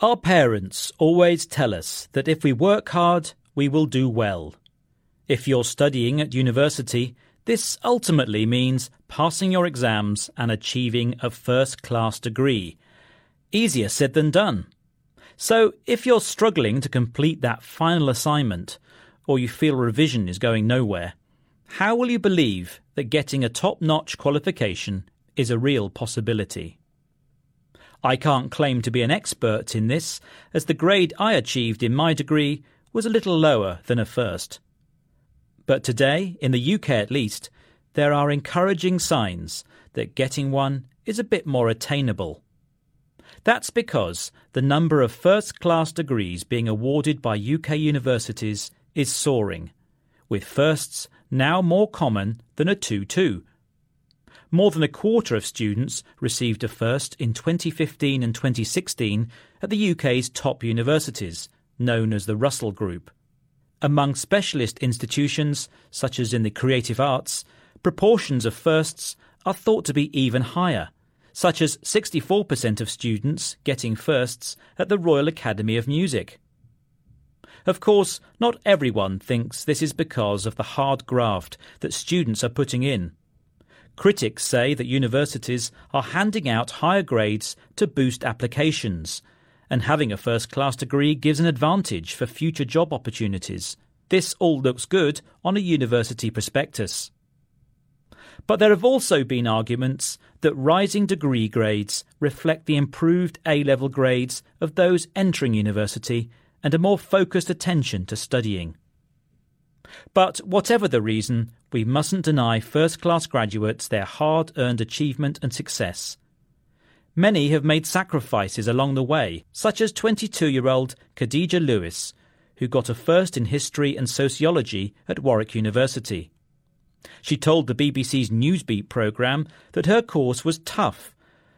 Our parents always tell us that if we work hard, we will do well. If you're studying at university, this ultimately means passing your exams and achieving a first class degree. Easier said than done. So, if you're struggling to complete that final assignment, or you feel revision is going nowhere, how will you believe that getting a top notch qualification is a real possibility? I can't claim to be an expert in this, as the grade I achieved in my degree was a little lower than a first. But today, in the UK at least, there are encouraging signs that getting one is a bit more attainable. That's because the number of first class degrees being awarded by UK universities is soaring, with firsts now more common than a 2 2 more than a quarter of students received a first in 2015 and 2016 at the UK's top universities, known as the Russell Group. Among specialist institutions, such as in the creative arts, proportions of firsts are thought to be even higher, such as 64% of students getting firsts at the Royal Academy of Music. Of course, not everyone thinks this is because of the hard graft that students are putting in. Critics say that universities are handing out higher grades to boost applications, and having a first class degree gives an advantage for future job opportunities. This all looks good on a university prospectus. But there have also been arguments that rising degree grades reflect the improved A level grades of those entering university and a more focused attention to studying. But whatever the reason, we mustn't deny first class graduates their hard earned achievement and success. Many have made sacrifices along the way, such as 22 year old Khadija Lewis, who got a first in history and sociology at Warwick University. She told the BBC's Newsbeat programme that her course was tough,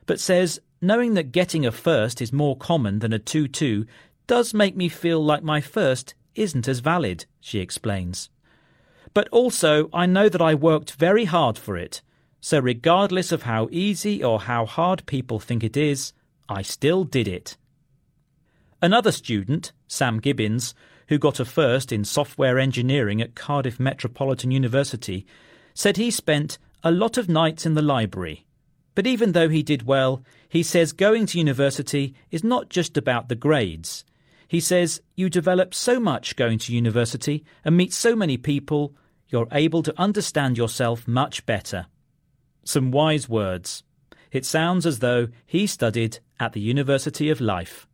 but says, knowing that getting a first is more common than a 2 2 does make me feel like my first isn't as valid, she explains. But also, I know that I worked very hard for it, so regardless of how easy or how hard people think it is, I still did it. Another student, Sam Gibbins, who got a first in software engineering at Cardiff Metropolitan University, said he spent a lot of nights in the library. But even though he did well, he says going to university is not just about the grades. He says, You develop so much going to university and meet so many people, you're able to understand yourself much better. Some wise words. It sounds as though he studied at the University of Life.